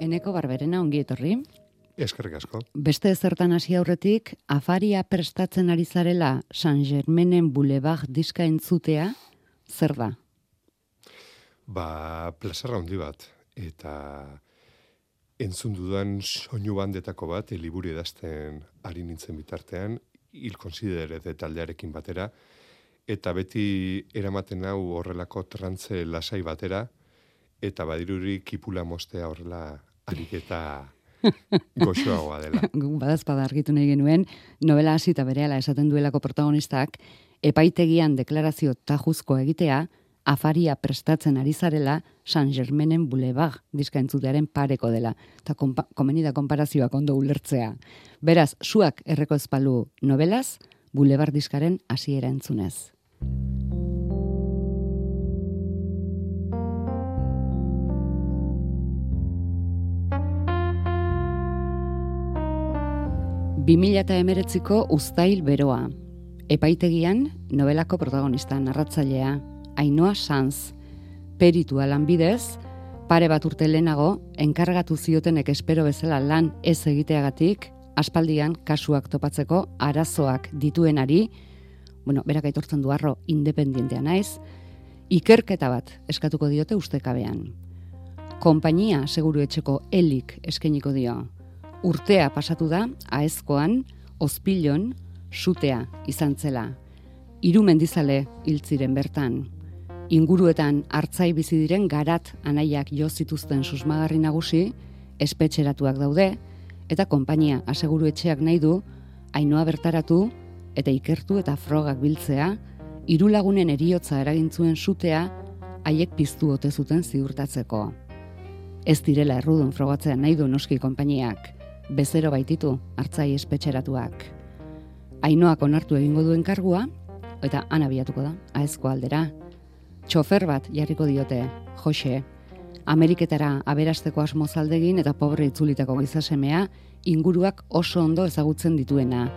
Eneko barberena ongi etorri. Eskerrik asko. Beste ezertan hasi aurretik, afaria prestatzen ari zarela San Germainen Boulevard diska entzutea, zer da? Ba, plazarra handi bat. Eta entzun dudan soinu bandetako bat, liburu edazten ari nintzen bitartean, hil konsiderete taldearekin batera, eta beti eramaten hau horrelako trantze lasai batera, eta badiruri kipula mostea horrela ariketa goxoagoa dela. Badazpada argitu nahi genuen, novela hasi eta berehala esaten duelako protagonistak, epaitegian deklarazio tajuzko egitea, afaria prestatzen ari zarela San Germainen Boulevard diska entzutearen pareko dela. Eta komenida konparazioak ondo ulertzea. Beraz, suak erreko ezpalu novelaz, Boulevard diskaren hasiera entzunez. Bimila eta emeretziko ustail beroa. Epaitegian, novelako protagonista narratzailea, Ainoa Sanz, peritua lanbidez, pare bat urte lehenago, enkargatu ziotenek espero bezala lan ez egiteagatik, aspaldian kasuak topatzeko arazoak dituenari, bueno, berak aitortzen du arro independientea naiz, ikerketa bat eskatuko diote ustekabean. Konpainia seguru etxeko elik eskeniko dio. Urtea pasatu da, aezkoan, ospilon, sutea izan zela. Iru mendizale hiltziren bertan. Inguruetan hartzai bizi diren garat anaiak jo zituzten susmagarri nagusi, espetxeratuak daude, eta konpainia aseguru etxeak nahi du, ainoa bertaratu, eta ikertu eta frogak biltzea, hiru lagunen eriotza eragintzuen sutea haiek piztu ote zuten ziurtatzeko. Ez direla errudun frogatzea nahi du noski konpainiak, bezero baititu hartzai espetxeratuak. Ainoak onartu egingo duen kargua, eta anabiatuko da, aezko aldera. Txofer bat jarriko diote, Jose, Ameriketara aberasteko asmozaldegin eta pobre itzulitako gizasemea, inguruak oso ondo ezagutzen dituena,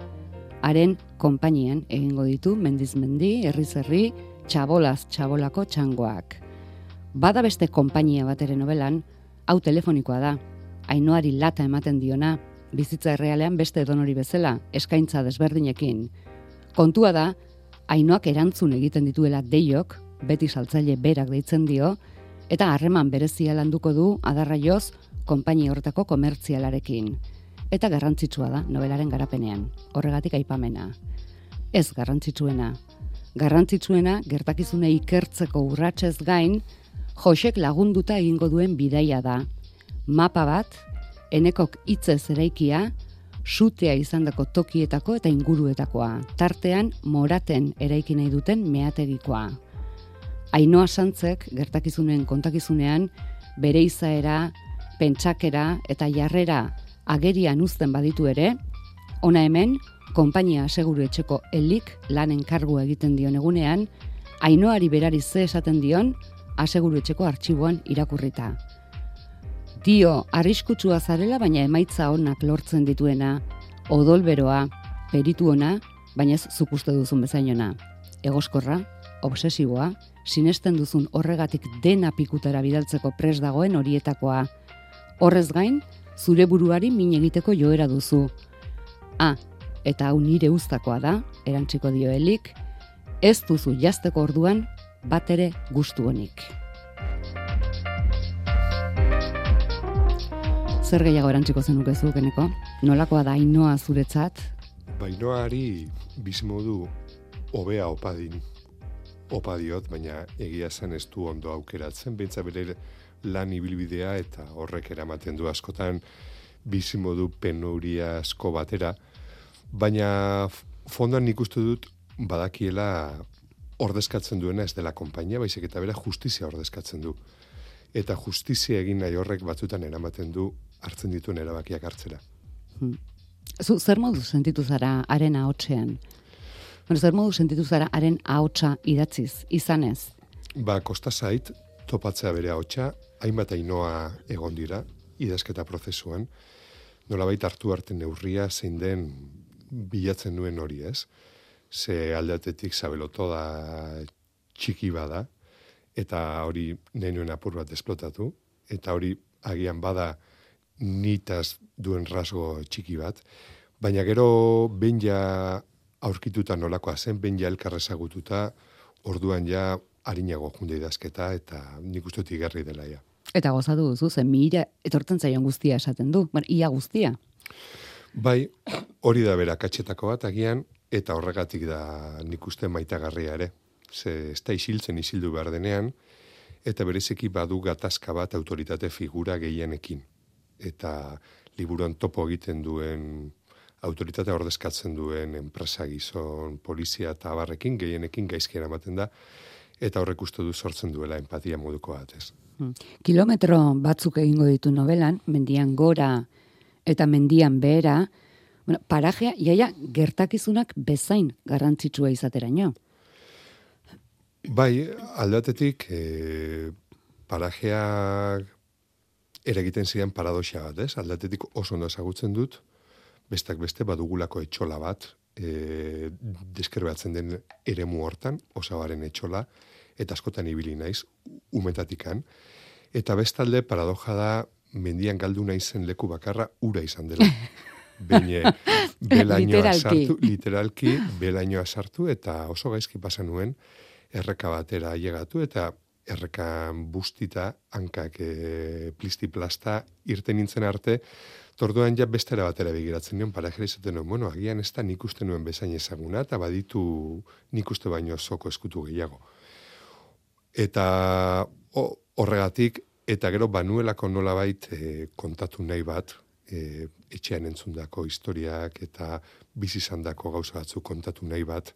haren konpainien egingo ditu mendizmendi, herri-zerri, txabolaz txabolako txangoak. Bada beste konpainia bat ere novelan, hau telefonikoa da, ainoari lata ematen diona, bizitza errealean beste donori bezala, eskaintza desberdinekin. Kontua da, ainoak erantzun egiten dituela deiok, beti saltzaile berak deitzen dio, eta harreman berezia landuko du adarra joz konpainia horretako komertzialarekin eta garrantzitsua da nobelaren garapenean. Horregatik aipamena. Ez garrantzitsuena. Garrantzitsuena gertakizune ikertzeko urratsez gain, Josek lagunduta egingo duen bidaia da. Mapa bat, enekok hitzez eraikia, sutea izandako tokietako eta inguruetakoa. Tartean, moraten eraiki nahi duten meategikoa. Ainoa santzek, gertakizunen kontakizunean, bere izaera, pentsakera eta jarrera agerian uzten baditu ere, ona hemen, konpainia seguru etxeko elik lanen kargu egiten dion egunean, ainoari berari ze esaten dion, aseguru etxeko artxiboan irakurrita. Dio, arriskutsua zarela, baina emaitza onak lortzen dituena, odolberoa, peritu ona, baina ez zukuste duzun bezainona. Egoskorra, obsesiboa, sinesten duzun horregatik dena pikutara bidaltzeko pres dagoen horietakoa. Horrez gain, zure buruari min egiteko joera duzu. Ah, eta hau nire uztakoa da, erantziko dio helik, ez duzu jazteko orduan bat ere gustu honik. Zer gehiago erantziko zenuke zukeneko? Nolakoa da inoa zuretzat? Bainoari bizimodu hobea opadin opadiot, baina egia zen ez du ondo aukeratzen, bentsa bere lan ibilbidea eta horrek eramaten du askotan bizimodu penuria asko batera, baina fondoan nik uste dut badakiela ordezkatzen duena ez dela konpainia, baizik eta bera justizia ordezkatzen du. Eta justizia egin nahi horrek batzutan eramaten du hartzen dituen erabakiak hartzera. Hmm. Zu, zer modu sentitu zara haren ahotsean? Bueno, zer modu sentitu zara haren ahotsa idatziz, izanez? Ba, kosta zait, topatzea bere ahotsa, hainbat ainoa egon dira, idazketa prozesuan, nolabait hartu arte neurria zein den bilatzen nuen hori ez. Ze aldatetik zabeloto da txiki bada, eta hori nahi nuen apur bat esplotatu, eta hori agian bada nitaz duen rasgo txiki bat, baina gero ben ja aurkituta nolakoa zen, ben ja elkarrezagututa, orduan ja harinago junde idazketa, eta nik uste tigarri dela ja. Eta gozatu duzu, zen mira etortzen zaion guztia esaten du, bueno, ia guztia. Bai, hori da bera katxetako bat agian, eta horregatik da nik uste maitagarria ere. Ze ez da isiltzen isildu behar denean, eta berezeki badu gatazka bat autoritate figura gehienekin. Eta liburuan topo egiten duen autoritate ordezkatzen duen enpresa gizon, polizia eta abarrekin, gehienekin gaizki eramaten da, eta horrek uste du sortzen duela empatia moduko bat, ez. Hmm. Kilometro batzuk egingo ditu novelan, mendian gora eta mendian behera, bueno, parajea, iaia, gertakizunak bezain garrantzitsua izateraino. Bai, aldatetik, e, parajeak eragiten ziren paradoxia bat, ez? Aldatetik oso ondo ezagutzen dut, bestak beste badugulako etxola bat, e, deskrebatzen den eremu hortan, osabaren etxola, eta askotan ibili naiz, umetatikan. Eta bestalde, paradoja da, mendian galdu naizen leku bakarra, ura izan dela. Beine, belainoa sartu, literalki, belainoa sartu, eta oso gaizki pasan nuen, erreka batera llegatu, eta errekan bustita, hankak e, plisti plasta, irten nintzen arte, Torduan ja bestera batera begiratzen nion, para jere izaten nuen, bueno, agian ez da nik uste nuen bezain ezaguna, eta baditu nik uste baino soko eskutu gehiago. Eta horregatik, eta gero banuelako nola bait e, kontatu nahi bat, e, etxean entzundako historiak eta bizizandako gauza batzu kontatu nahi bat,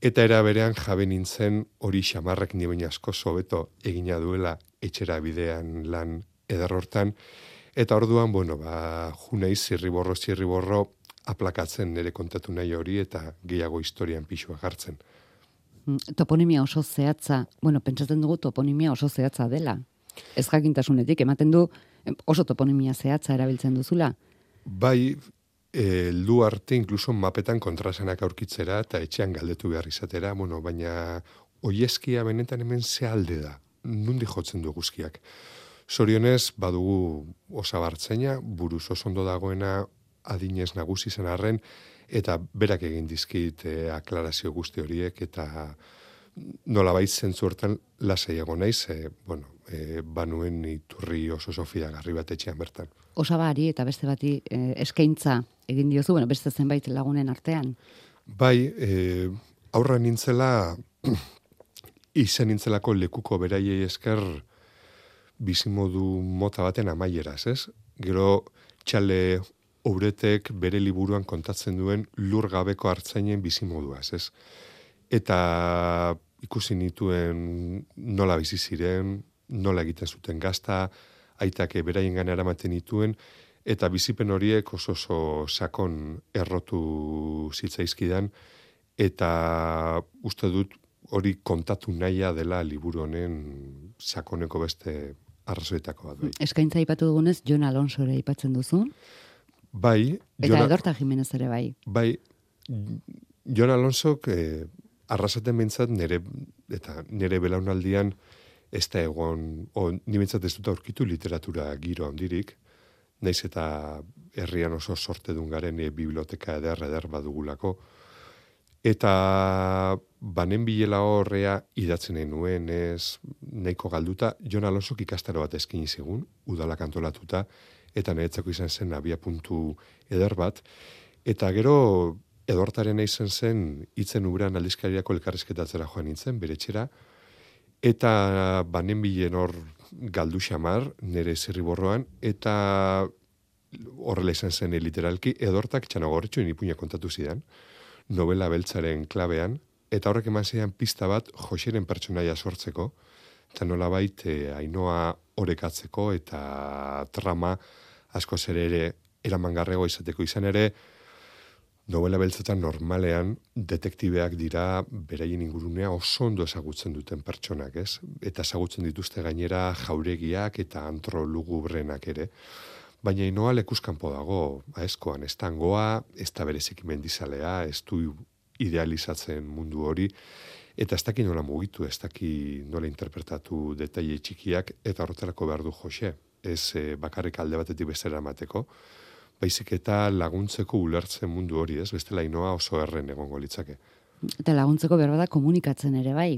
eta era berean jabe nintzen hori xamarrak ni baina asko sobeto egina duela etxera bidean lan ederrortan, Eta orduan, bueno, ba, junei zirriborro, zirriborro, aplakatzen nire kontatu nahi hori eta gehiago historian pixua jartzen. Mm, toponimia oso zehatza, bueno, pentsatzen dugu toponimia oso zehatza dela. Ez jakintasunetik, ematen du oso toponimia zehatza erabiltzen duzula. Bai, e, lu arte inkluso mapetan kontrasenak aurkitzera eta etxean galdetu behar izatera, bueno, baina oieskia benetan hemen ze alde da, nundi jotzen du guzkiak. Sorionez, badugu osabartzeina, buruz osondo dagoena adinez nagusi zen arren, eta berak egin dizkit eh, aklarazio guzti horiek, eta nola baiz zentzu hortan lasaiago naiz, e, bueno, e, banuen iturri oso sofia garri bat etxean bertan. Osabari eta beste bati e, eskaintza egin diozu, bueno, beste zenbait lagunen artean. Bai, e, aurra nintzela, izen nintzelako lekuko beraiei esker, bizimodu mota baten amaieraz, ez? Gero txale uretek bere liburuan kontatzen duen lur gabeko hartzainen bizimoduaz, ez? Eta ikusi nituen nola bizi ziren, nola egiten zuten gazta, aitak beraien gana eramaten dituen, eta bizipen horiek oso oso sakon errotu zitzaizkidan, eta uste dut hori kontatu nahia dela liburu honen sakoneko beste arrazoetako bat. Bai. Eskaintza ipatu dugunez, Jon Alonso ere ipatzen duzu. Bai. Eta Jona, Edorta Jimenez ere bai. Bai. Jon Alonso, eh, arrasaten bintzat, nere, eta nere belaunaldian, ez da egon, o, ni bintzat ez dut aurkitu literatura giro handirik, naiz eta herrian oso sorte dungaren e, biblioteka eder eder badugulako, Eta banen bilela horrea idatzen nuen ez nahiko galduta, Jon Alonso ikastaro bat eskin zigun, udala kantolatuta, eta niretzako izan zen abia puntu eder bat. Eta gero edortaren izan zen itzen ubran aldizkariako elkarrizketatzera joan nintzen, bere txera, eta banen bilen hor galdu xamar, nire zirriborroan, eta horrela izan zen literalki, edortak txanagorretxo inipuña kontatu zidan, novela beltzaren klabean, eta horrek eman zeian pista bat Joseren pertsonaia sortzeko, eta nola baita e, ainoa orekatzeko eta trama asko zer ere eramangarrego izateko. Izan ere, novela beltzetan normalean detektibeak dira beraien ingurunea oso ondo ezagutzen duten pertsonak, ez? Eta ezagutzen dituzte gainera jauregiak eta antrolugubrenak ere. Baina inoa lekuskanpo dago, aeskoan, ez tangoa, ez da berezik mendizalea, ez du idealizatzen mundu hori, eta ez daki nola mugitu, ez daki nola interpretatu detaile txikiak, eta horretarako behar du Jose. ez e, bakarrik alde batetik bestera emateko, baizik eta laguntzeko ulertzen mundu hori, ez? Beste lainoa oso erren egongo litzake. Eta laguntzeko berbada komunikatzen ere, bai?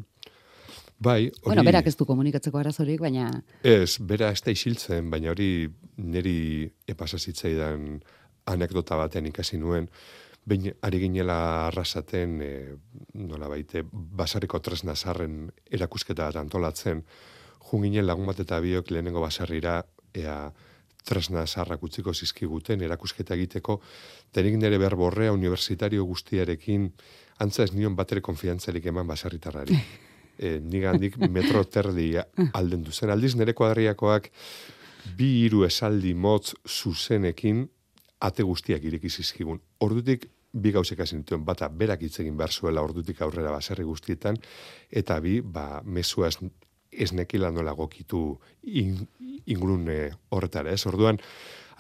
Bai, hori... Bueno, berak ez du komunikatzeko arazorik, baina... Ez, bera ez da isiltzen, baina hori niri epasasitzaidan anekdota batean ikasi nuen, Behin, ari ginela arrasaten, e, nola baite, basariko tresna zarren erakusketa antolatzen, junginen lagun bat eta biok lehenengo basarrira, ea, tresna zarrak utziko zizkiguten, erakusketa egiteko, tenik nire berborrea universitario guztiarekin, antza ez nion batere konfiantzarik eman basarritarrari. E, nigandik metro terdi alden duzen. Aldiz nire kuadriakoak bi hiru esaldi motz zuzenekin ate guztiak ireki zizkigun. Ordutik bi gauzek hasi nituen bata berak hitz egin behar zuela ordutik aurrera baserri guztietan eta bi ba mesua ez, nekila nola gokitu in, ingurune horretara, ez? Orduan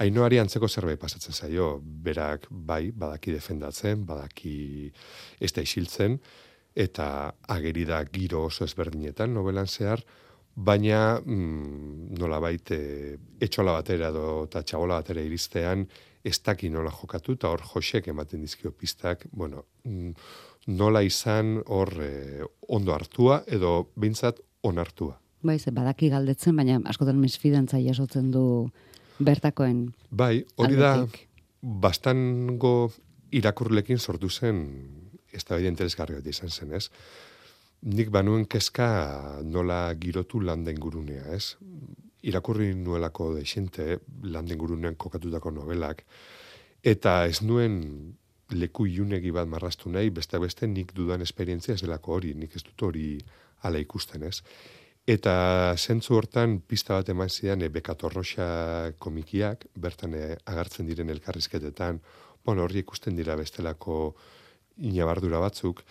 Ainoari antzeko zerbait pasatzen zaio, berak bai, badaki defendatzen, badaki ez da isiltzen, eta ageri da giro oso ezberdinetan novelan zehar, baina mm, nola baite etxola batera edo eta txabola batera iristean ez daki nola jokatu, eta hor josek ematen dizkio pistak, bueno, mm, nola izan hor eh, ondo hartua, edo bintzat onartua. Bai, ze badaki galdetzen, baina askotan mesfidantza jasotzen du bertakoen Bai, hori da, bastango irakurlekin sortu zen, ez da bide izan zen, ez? Nik banuen kezka nola girotu landen gurunea, ez? irakurri nuelako desente landen gurunean kokatutako novelak, eta ez nuen leku iunegi bat marrastu nahi, beste beste nik dudan esperientzia ez delako hori, nik ez dut hori ala ikusten ez. Eta zentzu hortan pista bat eman zidan e, bekatorroxa komikiak, bertan e, agartzen diren elkarrizketetan, bueno, hori ikusten dira bestelako inabardura batzuk,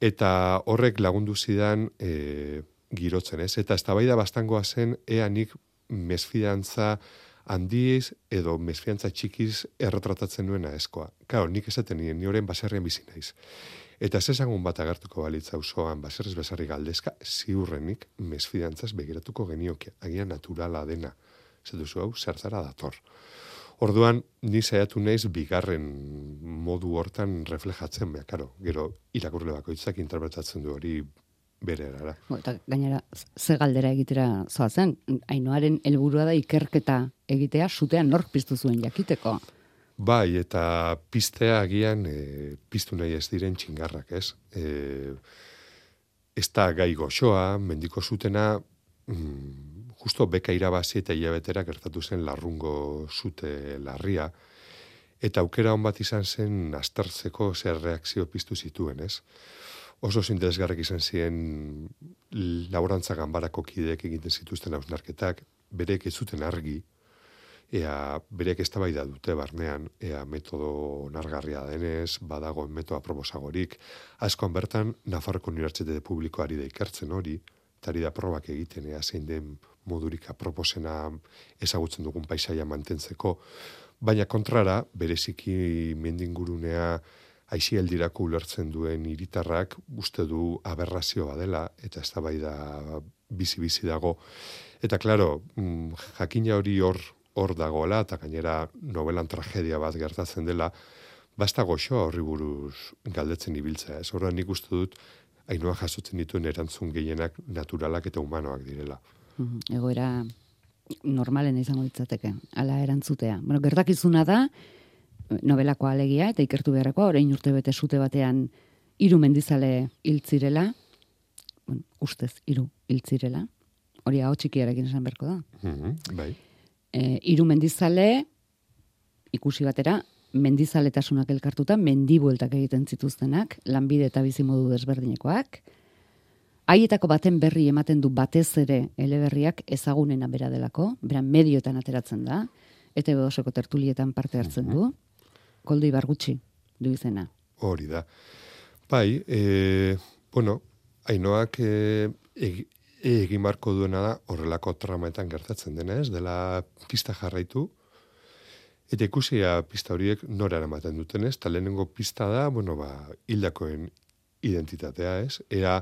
eta horrek lagundu zidan e, girotzen ez. Eta ez da bastangoa zen, ea nik mesfidantza handiz edo mesfidantza txikiz erretratatzen nuena eskoa. Claro, nik esaten nien, ni horren baserrian bizi naiz. Eta ez ezagun bat agertuko balitza osoan baserrez bezarri galdezka, ziurrenik mesfidantzaz begiratuko genioke, agian naturala dena. Zer duzu hau, zertzara dator. Orduan, ni saiatu naiz bigarren modu hortan reflejatzen, beha, karo, gero irakurle bakoitzak interpretatzen du hori bere erara. Eta gainera, ze galdera egitera zoazen, hainoaren helburua da ikerketa egitea, sutean nork piztu zuen jakiteko. Bai, eta piztea agian e, piztu nahi ez diren txingarrak, ez? E, ez da gai goxoa, mendiko zutena, mm, justo beka irabazi eta hilabetera gertatu zen larrungo zute larria, eta aukera hon bat izan zen astartzeko zer reakzio piztu zituen, ez? oso interesgarrek izan ziren laborantza ganbarako kideek egiten zituzten hausnarketak, berek ez zuten argi, ea berek ez da dute barnean, ea metodo nargarria denez, badago metoa proposagorik, askoan bertan, Nafarroko Unibertsitate Publikoari da ikertzen hori, eta da probak egiten, ea zein den modurika proposena ezagutzen dugun paisaia mantentzeko, baina kontrara, bereziki mendingurunea, aixialdirako ulertzen duen hiritarrak uste du aberrazioa dela eta ez da bizi-bizi dago. Eta klaro, mm, jakina hori hor hor dagoela eta gainera novelan tragedia bat gertatzen dela, basta goxo horri buruz galdetzen ibiltzea. Ez horrean nik uste dut, hainua jasotzen dituen erantzun gehienak naturalak eta humanoak direla. Mhm, egoera normalen izango ditzateke, ala erantzutea. Bueno, gertakizuna da, novelako alegia eta ikertu beharreko orain urte bete sute batean hiru mendizale hiltzirela bueno, ustez hiru hiltzirela hori hau txikiarekin esan berko da mm bai e, hiru mendizale ikusi batera mendizaletasunak elkartuta mendibueltak egiten zituztenak lanbide eta bizimodu desberdinekoak Haietako baten berri ematen du batez ere eleberriak ezagunena bera delako, beran medioetan ateratzen da, eta bedoseko tertulietan parte hartzen mhm. du koldo ibargutxi du izena. Hori da. Bai, e, bueno, hainoak e, egin barko duena da horrelako tramaetan gertatzen dena ez, dela pista jarraitu, eta ikusia pista horiek nora eramaten duten ez, eta lehenengo pista da, bueno, ba, hildakoen identitatea ez, ea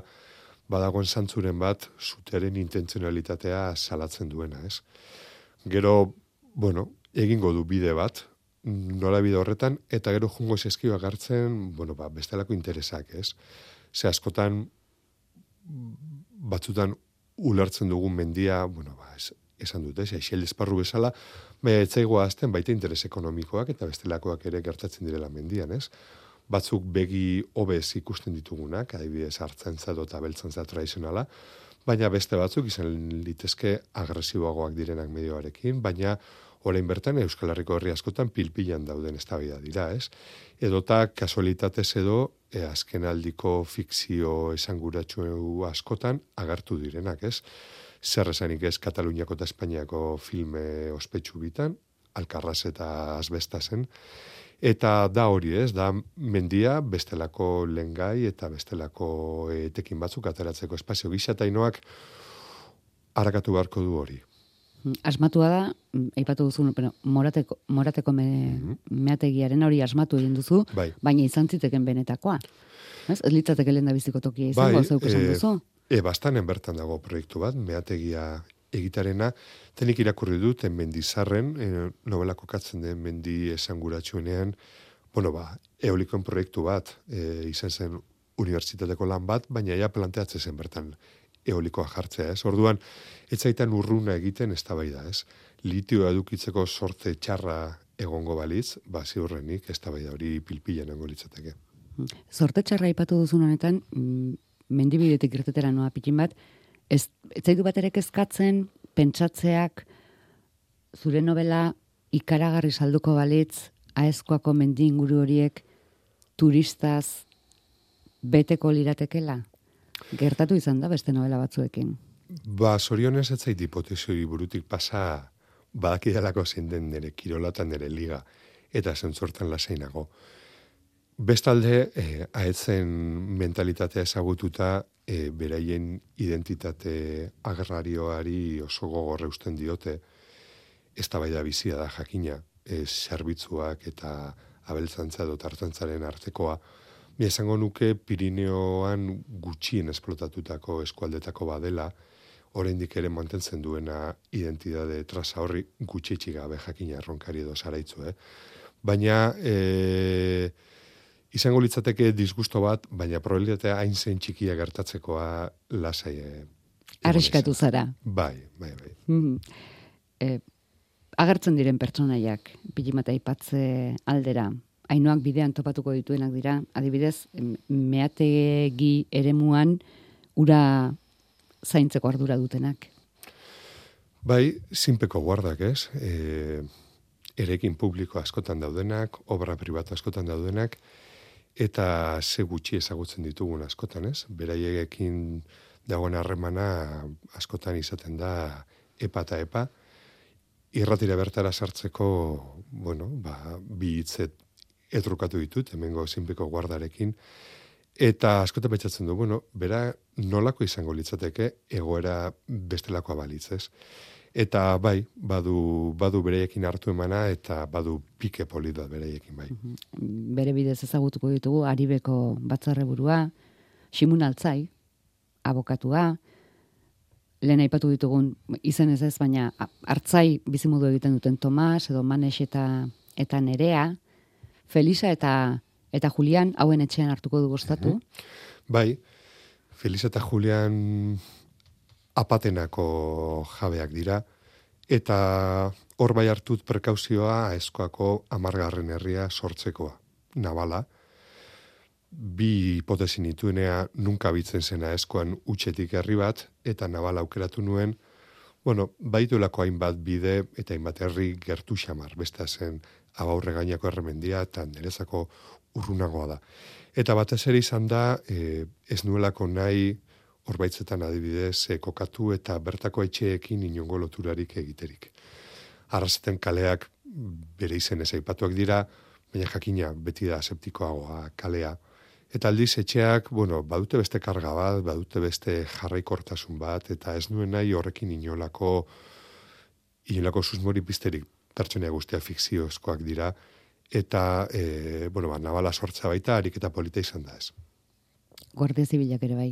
badagoen zantzuren bat zutearen intentzionalitatea salatzen duena ez. Gero, bueno, egingo du bide bat, nola bide horretan, eta gero jungo zeskio agartzen, bueno, ba, bestelako interesak, ez? Ze askotan, batzutan ulertzen dugun mendia, bueno, ba, ez, esan dute, ez, eixel esparru bezala, baina etzaigoa azten baita interes ekonomikoak eta bestelakoak ere gertatzen direla mendian, ez? Batzuk begi hobez ikusten ditugunak, adibidez hartzen zato eta beltzen za tradizionala, baina beste batzuk izan litezke agresiboagoak direnak medioarekin, baina orain bertan Euskal Herriko herri askotan pilpilan dauden eztabaida dira, ez? Edota kasualitatez edo e, azken aldiko fikzio esanguratsu askotan agartu direnak, ez? Zer esanik ez Kataluniako eta Espainiako filme ospetsu bitan, Alkarraz eta Azbestazen, eta da hori ez, da mendia bestelako lengai eta bestelako etekin batzuk ateratzeko espazio gisa eta inoak harakatu beharko du hori. Asmatua da, mm, aipatu duzu, pero morateko, morateko me, mm meategiaren hori asmatu egin duzu, bai. baina izan ziteken benetakoa. Ez, ez litzateke lehen da biziko tokia izango, bai, zeuk esan e, duzu? E, bastanen bertan dago proiektu bat, meategia egitarena, tenik irakurri dut, mendizarren, e, novelako katzen den mendi esanguratsuenean, bueno ba, eolikoen proiektu bat, e, izan zen unibertsitateko lan bat, baina ja planteatzen zen bertan eolikoa jartzea, ez? Orduan, etzaitan urruna egiten ez da ez? Litioa edukitzeko sortze txarra egongo balitz, ba, ziurrenik ez da hori pilpilan egongo litzateke. Sorte txarra ipatu duzun honetan, mm, mendibidetik gertetera noa pikin bat, ez, ez zaitu bat ere kezkatzen, pentsatzeak, zure novela ikaragarri salduko balitz, aezkoako mendi inguru horiek, turistaz, beteko liratekela? Gertatu izan da beste novela batzuekin. Ba, sorionez ez zait hipotesi burutik pasa badakidalako zein den nire kirolatan nire liga eta zentzortan lasainago. Bestalde, e, aetzen mentalitatea ezagututa e, beraien identitate agrarioari oso gogorre usten diote ez da bizia da jakina, e, zerbitzuak eta abeltzantza edo tartantzaren artekoa, Ni esango nuke Pirineoan gutxien esplotatutako eskualdetako badela, oraindik ere mantentzen duena identitate trasa horri gutxitxi gabe jakina erronkari edo zaraitzu, eh? Baina, e, izango litzateke disgusto bat, baina probabilitatea hain zen txikia gertatzekoa lasai. E, Arriskatu zara. Bai, bai, bai. Mm e, agertzen diren pertsonaiak, pilimata ipatze aldera, hainoak bidean topatuko dituenak dira, adibidez, meategi eremuan ura zaintzeko ardura dutenak. Bai, zinpeko guardak, ez? E, erekin publiko askotan daudenak, obra pribatu askotan daudenak, eta ze gutxi ezagutzen ditugun askotan, ez? Beraiekin dagoen harremana askotan izaten da epa eta epa, irratira bertara sartzeko, bueno, ba, bi hitzet etrukatu ditut, hemengo zinpeko guardarekin, eta askote betxatzen du, bueno, bera nolako izango litzateke egoera bestelakoa balitzez. Eta bai, badu, badu bereiekin hartu emana eta badu pike polita bereiekin bai. Bere bidez ezagutuko ditugu, aribeko batzarre burua, simun altzai, abokatua, lehen aipatu ditugun izen ez ez, baina hartzai bizimodu egiten duten Tomas, edo Manes eta, eta Nerea, Felisa eta eta Julian hauen etxean hartuko du gostatu. Bai. Felisa eta Julian apatenako jabeak dira eta hor bai hartut prekauzioa eskoako amargarren herria sortzekoa. Nabala, bi hipotesi nituenea nunka bitzen zena eskoan utxetik herri bat, eta nabala aukeratu nuen, bueno, baitulako hainbat bide eta hainbat herri gertu xamar, besta zen abaurre gainako erremendia eta nerezako urrunagoa da. Eta batez ere izan da, e, ez nuelako nahi horbaitzetan adibidez e, kokatu eta bertako etxeekin inongo loturarik egiterik. Arrazeten kaleak bere izen ez aipatuak dira, baina jakina beti da septikoagoa kalea. Eta aldiz etxeak, bueno, badute beste karga bat, badute beste jarraikortasun bat, eta ez nuen nahi horrekin inolako, inolako susmori pizterik pertsonia guztia fikziozkoak dira, eta, e, bueno, ba, nabala sortza baita, harik eta polita izan da ez. Guardia zibilak ere bai.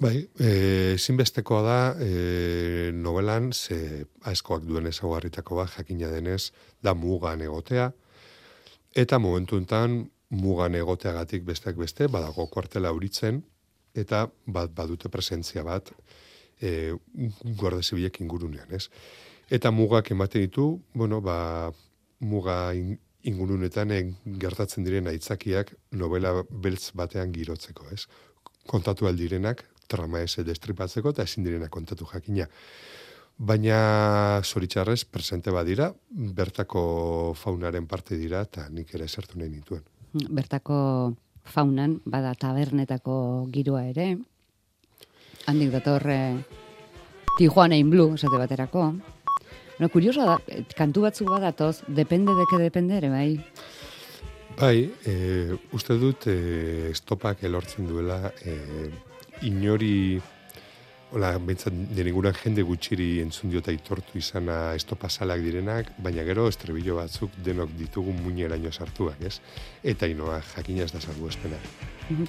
Bai, e, zinbestekoa da e, novelan ze aizkoak duen ezaguarritako bat jakina denez da mugan egotea eta momentu enten mugan egoteagatik besteak beste badago kuartela uritzen eta bat badute presentzia bat e, guarda zibilek ingurunean, ez? Eta mugak ematen ditu, bueno, ba, muga ingurunetan gertatzen diren aitzakiak novela beltz batean girotzeko, ez? Kontatu aldirenak, trama ez destripatzeko eta ezin direna kontatu jakina. Baina zoritxarrez, presente badira, bertako faunaren parte dira eta nik ere zertu nahi nituen. Bertako faunan, bada tabernetako giroa ere, handik datorre Tijuana in Blue, esate baterako. No, kurioso da, kantu batzuk badatoz, depende deke depende ere, bai? Bai, e, uste dut e, estopak elortzen duela e, inori Hola, bentsat, deniguran jende gutxiri entzun diota itortu izana estopa salak direnak, baina gero estrebillo batzuk denok ditugu muñeraino sartuak, ez? Eta inoa, jakina ez da salgu espena.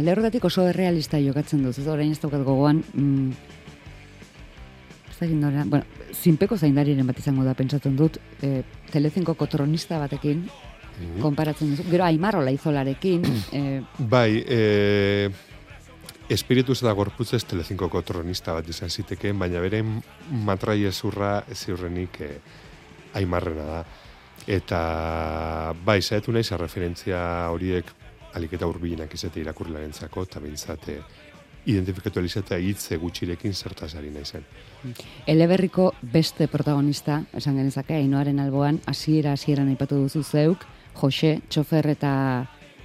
Alde horregatik oso errealista jokatzen ez orain ez daukat gogoan, mm, ez bueno, zinpeko zaindariren bat izango da pentsatzen dut, e, telezinko kotronista batekin, mm konparatzen duz, gero aimarrola izolarekin. e, bai, e, espiritu da gorputzez telezinkoko tronista bat izan zitekeen, baina bere matrai ezurra ziurrenik eh, aimarrena da. Eta bai, zaetu nahi, referentzia horiek aliketa urbilenak izate irakurlaren zako, eta bintzate eh, identifikatu elizate hitze gutxirekin zertazari nahi zen. Eleberriko beste protagonista, esan genezake, hainoaren alboan, hasiera hasieran aipatu duzu zeuk, Jose, txofer eta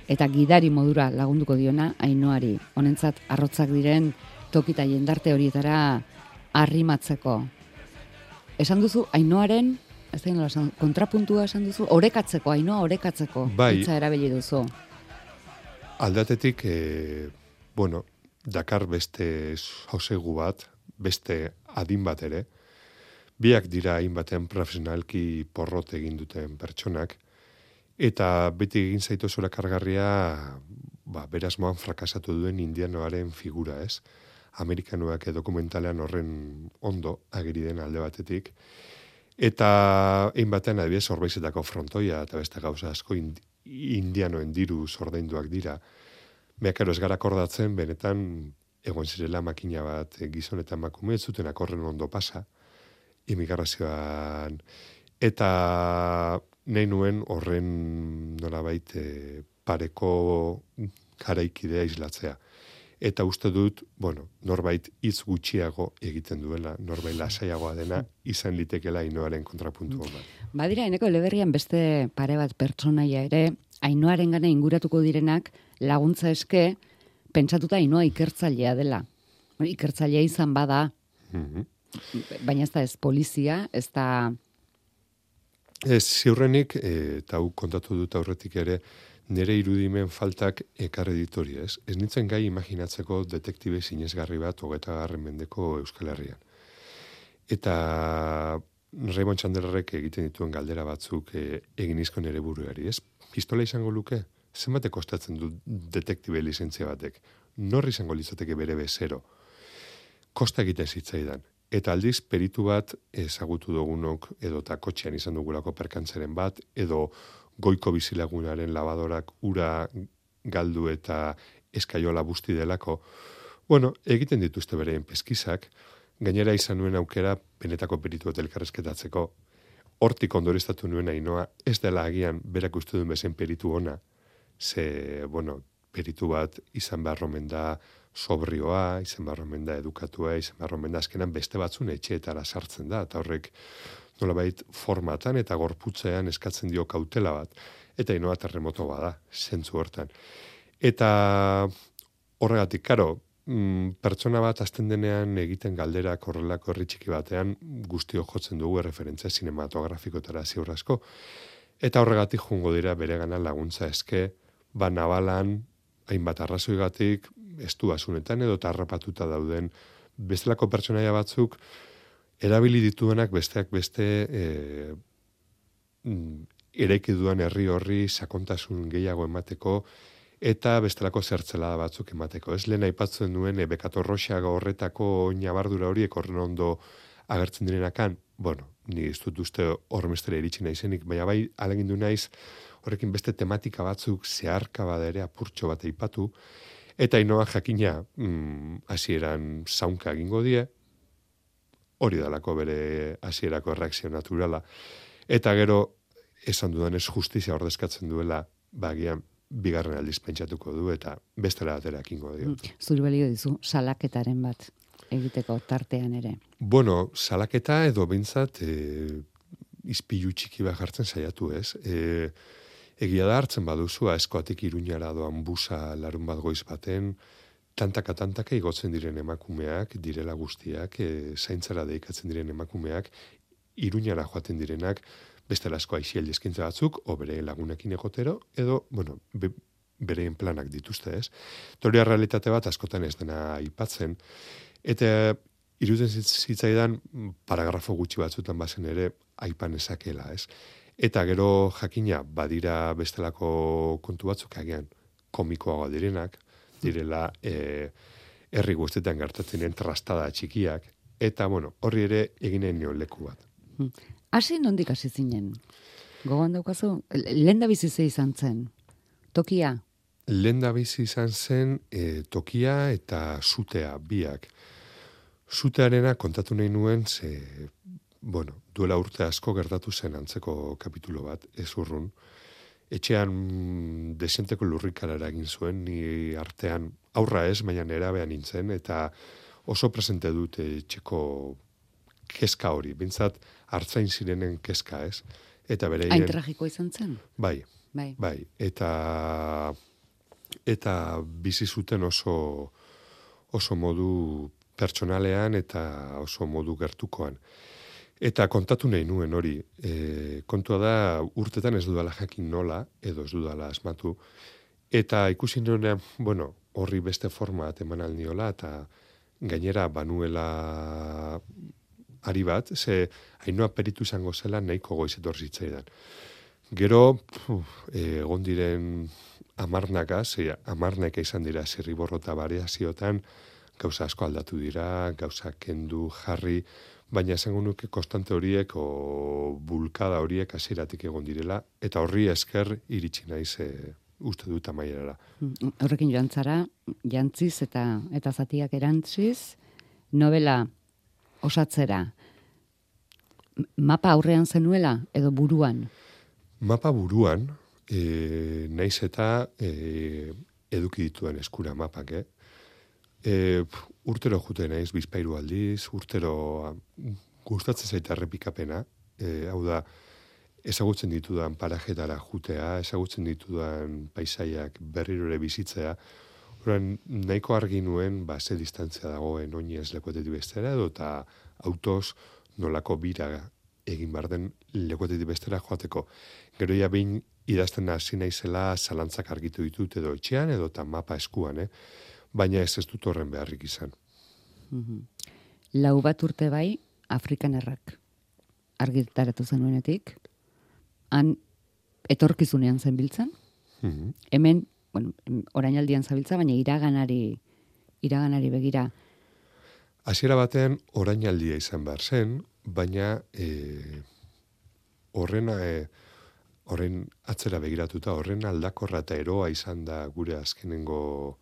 eta gidari modura lagunduko diona ainoari. Honentzat arrotzak diren tokita jendarte horietara arrimatzeko. Esan duzu ainoaren ez da esan, kontrapuntua esan duzu orekatzeko ainoa orekatzeko bai, erabili duzu. Aldatetik e, bueno, Dakar beste josegu bat, beste adin bat ere, biak dira hainbaten profesionalki porrot egin duten pertsonak, Eta beti egin zaitu zura kargarria, ba, beraz moan frakasatu duen indianoaren figura, ez? Amerikanuak dokumentalean horren ondo agiri den alde batetik. Eta egin batean adibidez horbaizetako frontoia eta beste gauza asko indianoen diru zordainduak dira. Meakaro ez gara kordatzen, benetan egon zirela makina bat gizon eta makume, zuten akorren ondo pasa, imigrazioan. Eta nahi nuen horren nolabait e, pareko garaikidea islatzea. Eta uste dut, bueno, norbait hitz gutxiago egiten duela, norbait lasaiagoa dena, izan litekela inoaren kontrapuntu hona. Badira, eneko eleberrian beste pare bat pertsonaia ere, ainoaren gana inguratuko direnak laguntza eske, pentsatuta ainoa ikertzailea dela. Ikertzailea izan bada, mm baina ez da ez polizia, ez da Ez, ziurrenik, e, eta hau kontatu dut aurretik ere, nire irudimen faltak ekar editori, ez? Ez nintzen gai imaginatzeko detektibe zinezgarri bat hogeta garren mendeko Euskal Herrian. Eta Raymond Chandlerrek egiten dituen galdera batzuk e, egin izko nire buruari, ez? Pistola izango luke? Zenbate kostatzen du detektibe lizentzia batek? Norri izango litzateke bere bezero? Kosta egiten zitzaidan. Eta aldiz, peritu bat ezagutu dugunok edo eta kotxean izan dugulako perkantzaren bat, edo goiko bizilagunaren labadorak ura galdu eta eskaiola busti delako. Bueno, egiten dituzte bereien peskizak, gainera izan nuen aukera benetako peritu bat elkarrezketatzeko. Hortik ondoreztatu nuen ainoa, ez dela agian berak uste duen bezen peritu ona, ze, bueno, peritu bat izan beharromen da sobrioa, izan barromen da edukatua, izan barromen da azkenan beste batzun etxeetara sartzen da, eta horrek nolabait formatan eta gorputzean eskatzen dio kautela bat, eta inoa terremoto bada, zentzu hortan. Eta horregatik, karo, mm, pertsona bat azten denean egiten galderak horrelako herri txiki batean guztio jotzen dugu referentzia sinematografikotara ziurrasko, eta horregatik jungo dira bere gana laguntza eske, ba nabalan, hainbat arrazoigatik, estu asunetan edo tarrapatuta dauden bestelako pertsonaia batzuk erabili dituenak besteak beste e, mm, eraiki duan herri horri sakontasun gehiago emateko eta bestelako zertzela batzuk emateko. Ez lehen aipatzen nuen e, bekatorroxaga horretako nabardura horiek horren ondo agertzen direnakan, bueno, ni ez dut uste horremestera iritsi naizenik, baina bai alegindu naiz horrekin beste tematika batzuk zeharka bada ere apurtxo bat aipatu, eta inoa jakina mm, hasieran zaunka egingo die, hori dalako bere hasierako reakzio naturala. Eta gero, esan dudan ez justizia ordezkatzen duela, bagian bigarren aldiz pentsatuko du, eta bestela batera ekingo dio. Mm, zuri balio dizu, salaketaren bat egiteko tartean ere. Bueno, salaketa edo bintzat, e, izpilu txiki bat jartzen saiatu ez. E, egia da hartzen baduzu, eskoatik iruñara doan busa larun bat goiz baten, tantaka tantaka igotzen diren emakumeak, direla guztiak, e, zaintzara deikatzen diren emakumeak, iruñara joaten direnak, beste lasko aixiel eskintza batzuk, o bere lagunekin egotero, edo, bueno, be, bereien planak dituzte ez. Toria realitate bat askotan ez dena aipatzen, Eta iruden zitzaidan paragrafo gutxi batzutan bazen ere aipan ezakela, ez? Eta gero jakina badira bestelako kontu batzuk agian komikoagoa direnak, direla e, herri guztetan gertatzen den trastada txikiak, eta bueno, horri ere eginen nio leku bat. Hmm. Hasi nondik hasi zinen? Gogoan daukazu, lenda bizi izan zen. Tokia? Lenda bizi izan zen e, tokia eta sutea biak. Zutearena kontatu nahi nuen, ze, bueno, duela urte asko gertatu zen antzeko kapitulo bat, ez urrun. Etxean desenteko lurrikara egin zuen, ni artean aurra ez, baina nera behan nintzen, eta oso presente dute etxeko keska hori, bintzat hartzain zirenen keska ez. Eta bere Hain tragiko izan zen? Bai, bai, bai. Eta, eta bizi zuten oso, oso modu pertsonalean eta oso modu gertukoan. Eta kontatu nahi nuen hori, e, kontua da urtetan ez dudala jakin nola, edo ez dudala asmatu, eta ikusi nuenean, bueno, horri beste forma eman aldiola, eta gainera banuela ari bat, ze hainoa peritu izango zela nahiko goiz zitzaidan. Gero, e, egon diren amarnaka, ze amarnaka izan dira zirriborrota variaziotan, gauza asko aldatu dira, gauza kendu jarri, baina esango nuke konstante horiek o bulkada horiek hasieratik egon direla eta horri esker iritsi naiz e, uste dut amaierara. Horrekin joan zara, jantziz eta eta zatiak erantziz, novela osatzera. Mapa aurrean zenuela edo buruan? Mapa buruan, e, naiz eta e, eduki dituen eskura mapak, eh? E, urtero jute naiz bizpairu aldiz, urtero gustatzen zaita errepikapena, e, hau da, ezagutzen ditudan parajetara jutea, ezagutzen ditudan paisaiak berriro ere bizitzea, Horan, nahiko argi nuen, ba, ze distantzia dagoen oinez lekoetetik bestera, edo eta autos nolako bira egin bar den lekoetetik bestera joateko. Gero ja behin idazten hasi naizela zalantzak argitu ditut edo etxean, edo eta mapa eskuan, eh? Baina ez ez dut horren beharrik izan. Mhm. Lau bat urte bai, Afrikan errak argitaratu zenuenetik, han etorkizunean zen biltzen, mhm. hemen, bueno, orain aldian zabiltza, baina iraganari, iraganari begira. Hasiera batean orain aldia izan behar zen, baina e, horren, e, horren atzera begiratuta, horren aldakorra eta eroa izan da gure azkenengo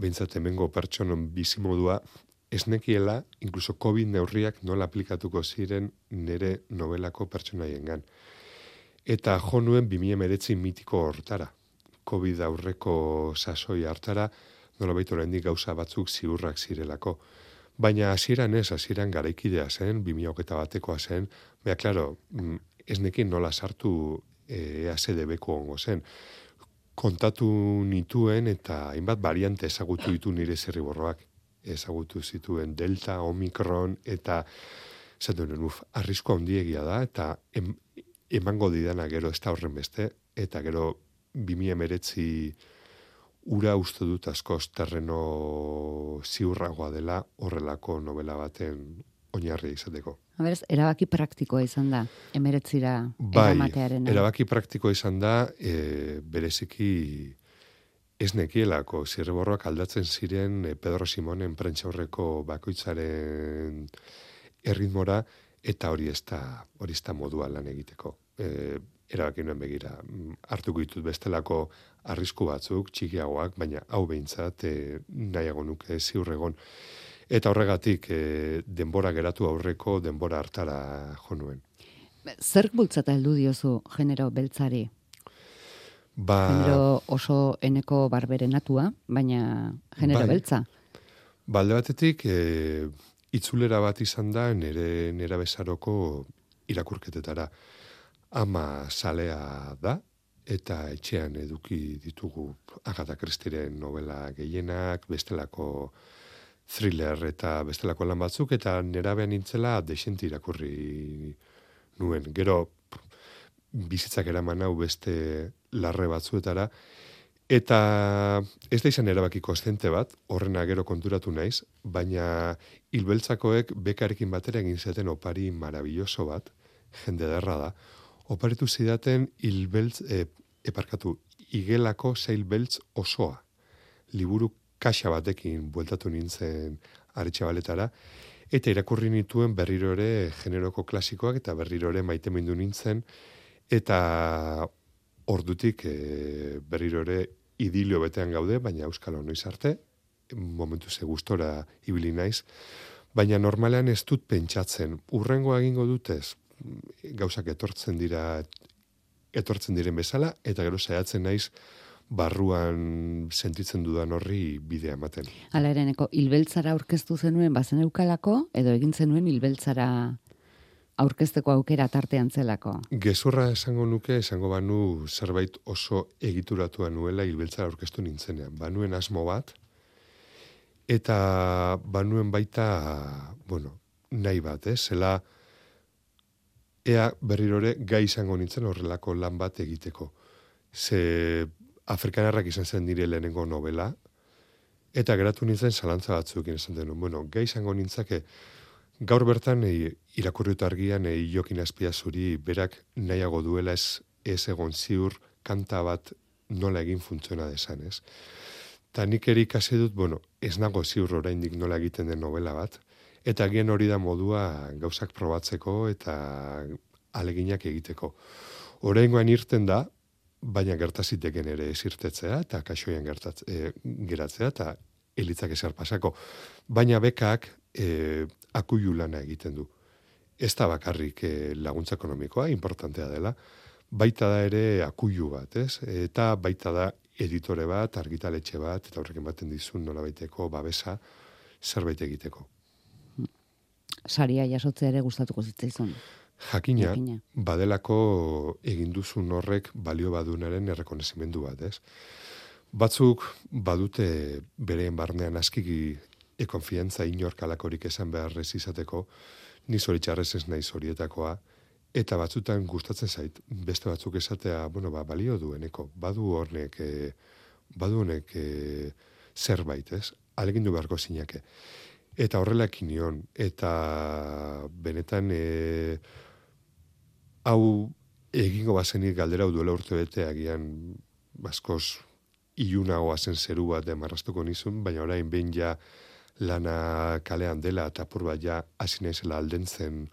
behintzat hemengo pertsonon bizimodua, ez nekiela, inkluso COVID neurriak nola aplikatuko ziren nere novelako pertsonaien gan. Eta jo nuen 2000 mitiko hortara. COVID aurreko sasoi hartara, nola baita oraindik gauza batzuk ziurrak zirelako. Baina hasieran ez, hasieran garaikidea zen, 2000 batekoa zen, beha, klaro, mm, ez nekin nola sartu EASDB-ko ongo zen kontatu nituen eta hainbat variante ezagutu ditu nire zerriborroak. Ezagutu zituen Delta, Omicron eta zaten uf, arrisko handiegia da eta emango didana gero ez da horren beste eta gero 2000 meretzi ura uste dut askoz terreno ziurragoa dela horrelako novela baten oinarri izateko. Haberez, erabaki praktikoa izan da, emeretzira bai, erabaki praktikoa izan da, e, bereziki ez nekielako zirreborroak aldatzen ziren e, Pedro Simonen prentxaurreko bakoitzaren erritmora, eta hori ez da, hori ez da modua lan egiteko. E, erabaki nuen begira, mm, hartuko ditut bestelako arrisku batzuk, txikiagoak, baina hau behintzat e, nahiago nuke ziur egon. Eta horregatik e, denbora geratu aurreko denbora hartara jo nuen. Zerk bultzata heldu diozu genero beltzari? Ba... Genero oso eneko barberenatua, baina genero bai. beltza? Balde batetik, e, itzulera bat izan da nere nera bezaroko irakurketetara. Ama salea da, eta etxean eduki ditugu Agatha Christieren novela gehienak, bestelako thriller eta bestelako lan batzuk, eta nera behan intzela desenti irakurri nuen. Gero, bizitzak eraman hau beste larre batzuetara, Eta ez da izan erabaki kostente bat, horrena gero konturatu naiz, baina hilbeltzakoek bekarekin batera egin zaten opari marabilloso bat, jende derra da, oparitu zidaten hilbeltz, e, eparkatu, igelako zeilbeltz osoa. Liburu kaxa batekin bueltatu nintzen aritxabaletara, eta irakurri nituen berrirore generoko klasikoak eta berrirore maite mindu nintzen, eta ordutik e, berrirore idilio betean gaude, baina euskal noiz arte, momentu ze gustora ibili naiz, baina normalean ez dut pentsatzen, urrengo egingo dutez, gauzak etortzen dira, etortzen diren bezala, eta gero saiatzen naiz, barruan sentitzen dudan horri bidea ematen. Hala ereneko, hilbeltzara aurkeztu zenuen bazen eukalako, edo egin zenuen hilbeltzara aurkezteko aukera tartean zelako. Gezurra esango nuke, esango banu zerbait oso egituratua nuela hilbeltzara aurkeztu nintzenean. Banuen asmo bat, eta banuen baita, bueno, nahi bat, eh? zela ea berrirore gai izango nintzen horrelako lan bat egiteko. Ze Afrikanarrak izan zen dire lehenengo novela, eta geratu nintzen zalantza batzuk esan denun. Bueno, gai izango nintzake, Gaur bertan e, irakurritu argian e, jokin azpia zuri berak nahiago duela ez, ez egon ziur kanta bat nola egin funtziona desan, ez? Ta nik eri ikasi dut, bueno, ez nago ziur oraindik nola egiten den novela bat, eta gen hori da modua gauzak probatzeko eta aleginak egiteko. Horrengoan irten da, baina gertaziteken ere ez irtetzea, eta kasoian gertatze, e, geratzea, eta elitzak eser pasako. Baina bekak, e, akuilu lana egiten du. Ez da bakarrik e, laguntza ekonomikoa, importantea dela, baita da ere akuilu bat, ez? Eta baita da editore bat, argitaletxe bat, eta horrek ematen dizun nola baiteko babesa zerbait egiteko. Saria jasotzea ere gustatuko zitzaizun. Jakina, Jakina, badelako egin duzun horrek balio badunaren errekonezimendu bat, ez? Batzuk badute bereen barnean askiki e konfiantza inorkalakorik esan beharrez izateko, ni zoritxarrez ez nahi zorietakoa, eta batzutan gustatzen zait, beste batzuk esatea, bueno, ba, balio dueneko, badu hornek, e, badu honek e, zerbait, ez? Alegin du beharko zinake. Eta horrela nion, eta benetan, e, hau egingo bazenik galdera duela urte bete, agian, baskoz, iunagoa zen zeru bat demarrastuko nizun, baina orain behin ja, lana kalean dela eta apur bat ja hasi naizela aldentzen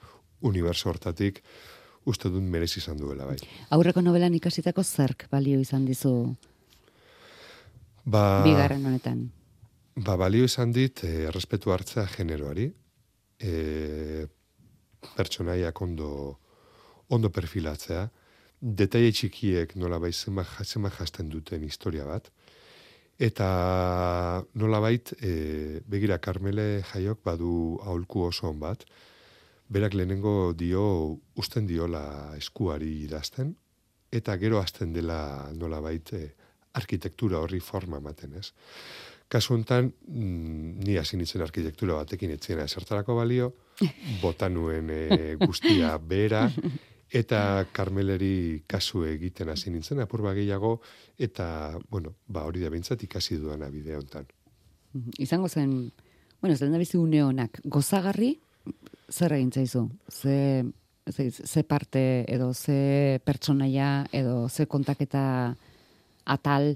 uniberso hortatik uste dut merez izan duela bai. Aurreko novelan ikasitako zerk balio izan dizu ba, bigarren honetan? Ba, balio izan dit eh, respetu hartzea generoari, e, pertsonaiak ondo, ondo perfilatzea, detaile txikiek nola bai zema, jasten duten historia bat, Eta nolabait, e, begira Carmele jaiok badu aholku oso on bat, berak lehenengo dio usten diola eskuari idazten, eta gero hasten dela nolabait e, arkitektura horri forma ematen, ez? Kasu honetan, mm, ni hasi nintzen arkitektura batekin etziena esertarako balio, botanuen e, guztia bera, eta karmeleri kasu egiten hasi nintzen apur gehiago eta bueno ba hori da beintzat ikasi duana bideo hontan mhm. izango zen bueno ez da bizi une honak gozagarri zer egin zaizu? Ze ze, ze parte edo ze pertsonaia edo ze kontaketa atal?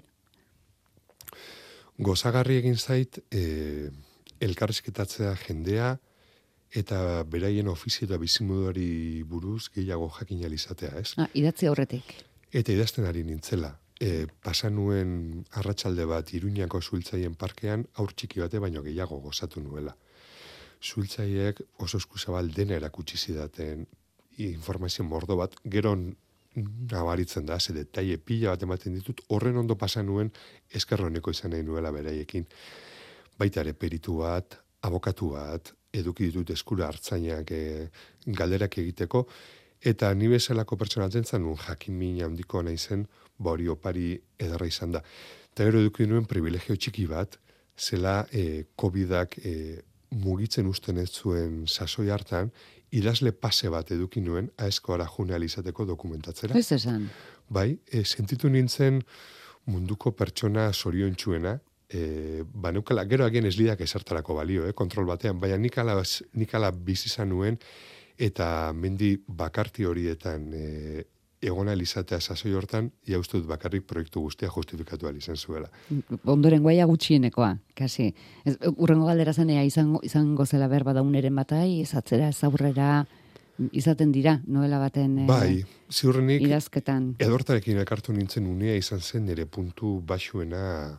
Gozagarri egin zait e, elkarrizketatzea jendea eta beraien ofizio eta bizimoduari buruz gehiago jakin izatea, ez? Ah, idatzi horretik. Eta idazten ari nintzela. E, pasan nuen arratsalde bat Iruñako zuiltzaien parkean aur txiki bate baino gehiago gozatu nuela. Zuiltzaiek oso eskuzabal dena erakutsi zidaten informazio mordo bat, gero nabaritzen da, ze detaile pila bat ematen ditut, horren ondo pasan nuen eskerroneko izan nahi nuela beraiekin. Baita ere peritu bat, abokatu bat, eduki ditut eskura hartzainak e, galderak egiteko, eta ni bezalako pertsona zentzen nun jakin min handiko nahi zen, bori opari edarra izan da. Eta gero eduki nuen privilegio txiki bat, zela e, COVID-ak e, mugitzen usten ez zuen sasoi hartan, idazle pase bat eduki nuen aesko ara izateko dokumentatzera. Ez esan. Bai, e, sentitu nintzen munduko pertsona sorion txuena, e, ba gero agen ez lidak esartarako balio, eh, kontrol batean, baina nikala, nikala bizizan nuen, eta mendi bakarti horietan e, egona elizatea sasoi hortan, ja bakarrik proiektu guztia justifikatu izan zuela. Ondoren guaia gutxienekoa, kasi. Ez, urrengo galdera zenea izango, izango zela berba dauneren batai, ez atzera, ez aurrera, izaten dira, novela baten eh, bai, ziurrenik, idazketan. Edortarekin elkartu nintzen unea izan zen nire puntu basuena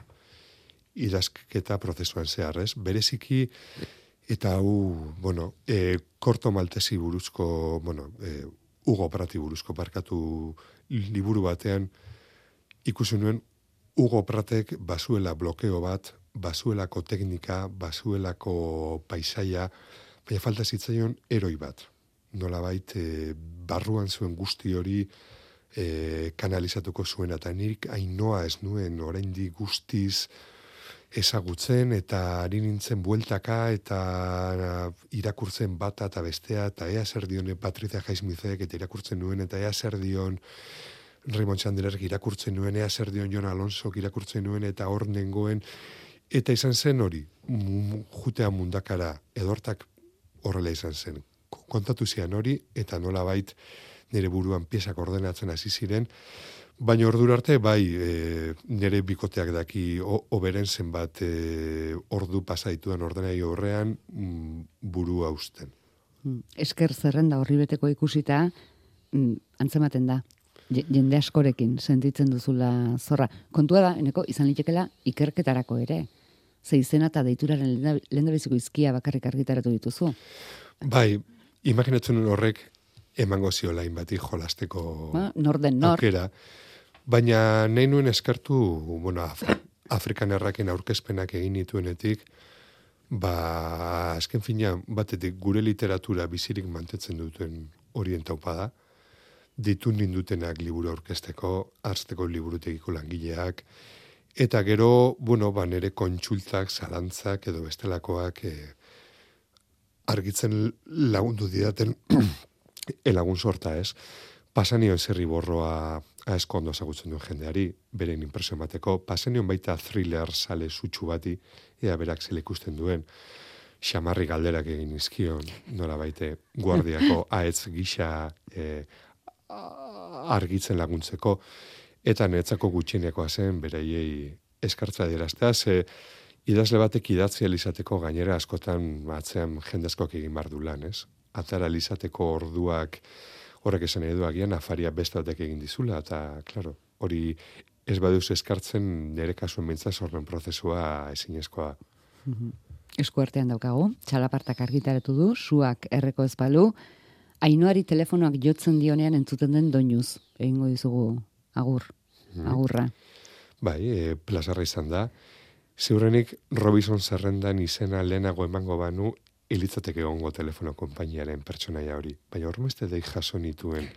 idazketa prozesuan zehar, ez? Bereziki, eta hau, bueno, e, korto maltesi buruzko, bueno, e, Ugo Prati buruzko parkatu liburu batean ikusi nuen Ugo Pratek basuela blokeo bat, basuelako teknika, basuelako paisaia, baina falta zitzaion eroi bat. Nola bait, e, barruan zuen guzti hori e, kanalizatuko zuen, eta nik ainoa ez nuen oraindi guztiz, ezagutzen eta ari nintzen bueltaka eta irakurtzen bata eta bestea eta ea zer dion Patrizia Jaizmizek eta irakurtzen nuen eta ea zer dion Raymond Chandler irakurtzen nuen, ea zer dion Jon Alonso irakurtzen nuen eta hor nengoen. Eta izan zen hori jutea mundakara edortak horrela izan zen. Kontatu zian hori eta nola bait nire buruan piezak ordenatzen hasi ziren Baina ordu arte, bai, e, nire bikoteak daki oberen zenbat e, ordu pasaituan ordenai horrean mm, buru hausten. Mm, esker zerrenda horri beteko ikusita, mm, antzematen da, jende askorekin sentitzen duzula zorra. Kontua da, eneko, izan litekela ikerketarako ere. Ze izena eta deituraren lehen da izkia bakarrik argitaratu dituzu. Bai, imaginatzen horrek emango ziola inbati jolasteko ba, norden nor. aukera. Baina nahi nuen eskartu, bueno, Afrikan erraken aurkezpenak egin nituenetik, ba, azken fina, batetik gure literatura bizirik mantetzen duten orientaupa da, ditu nindutenak liburu aurkezteko, arzteko liburutegiko langileak, eta gero, bueno, ba, nere kontsultak, zalantzak edo bestelakoak e, argitzen lagundu didaten elagun sorta, ez? Pasanio zerri borroa asko ondo ezagutzen duen jendeari, beren impresio bateko, pasenion baita thriller sale sutsu bati, ea berak zele ikusten duen, xamarri galderak egin izkion, nola baite, guardiako aetz gisa e, argitzen laguntzeko, eta netzako gutxienekoa zen, bereiei eskartza diraztea, ze idazle batek idatzi alizateko gainera askotan atzean jendezkoak egin bardu lan, ez? Atara alizateko orduak, horrek esan edo agian afaria beste batek egin dizula, eta, klaro, hori ez baduz eskartzen nire kasuen mintza sorren prozesua ezinezkoa. Mhm. Esku artean daukagu, txalapartak argitaratu du, suak erreko ezpalu, ainoari telefonoak jotzen dionean entzuten den doinuz, egingo dizugu agur, mhm. agurra. Bai, e, plazarra izan da. Ziurrenik Robinson zerrendan izena lehenago emango banu, ilitzateke egongo telefono konpainiaren pertsonaia hori. Baina hormeste dei jaso nituen,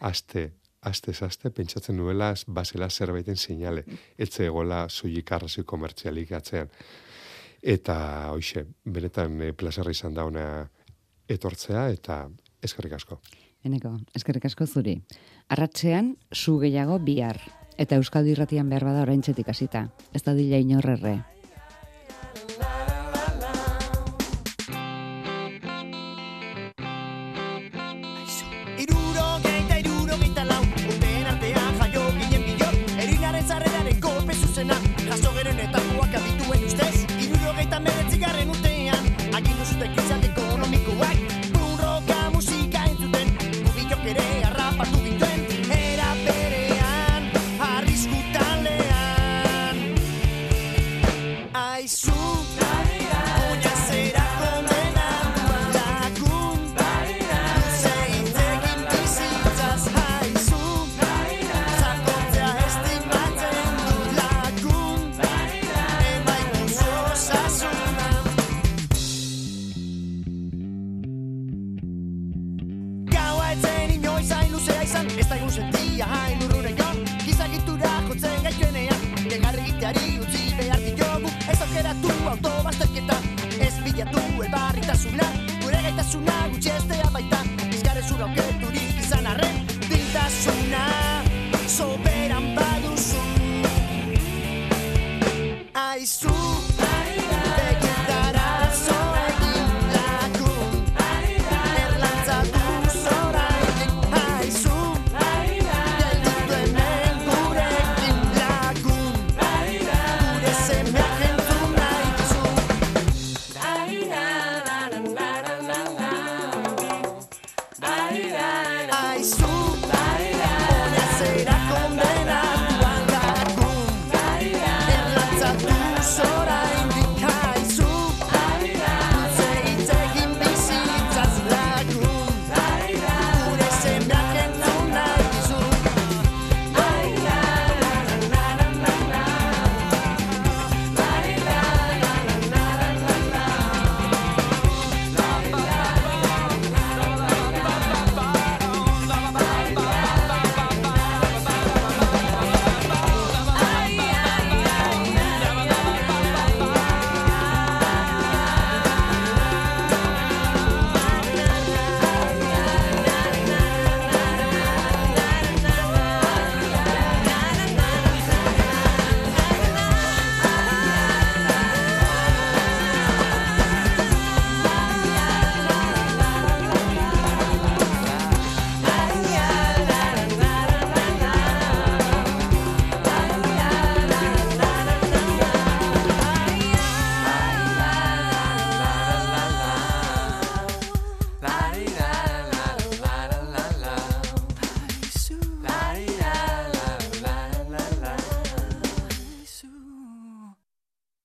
aste, aste, aste, pentsatzen nuela basela zerbaiten seinale, etze egola zuik arrazoi komertzialik atzean. Eta, hoxe, benetan e, plazarra izan dauna etortzea, eta eskerrik asko. Eneko, eskerrik asko zuri. Arratzean, zu gehiago bihar. Eta Euskadi irratian behar bada orain txetik hasita. Ez da dila inorrerre.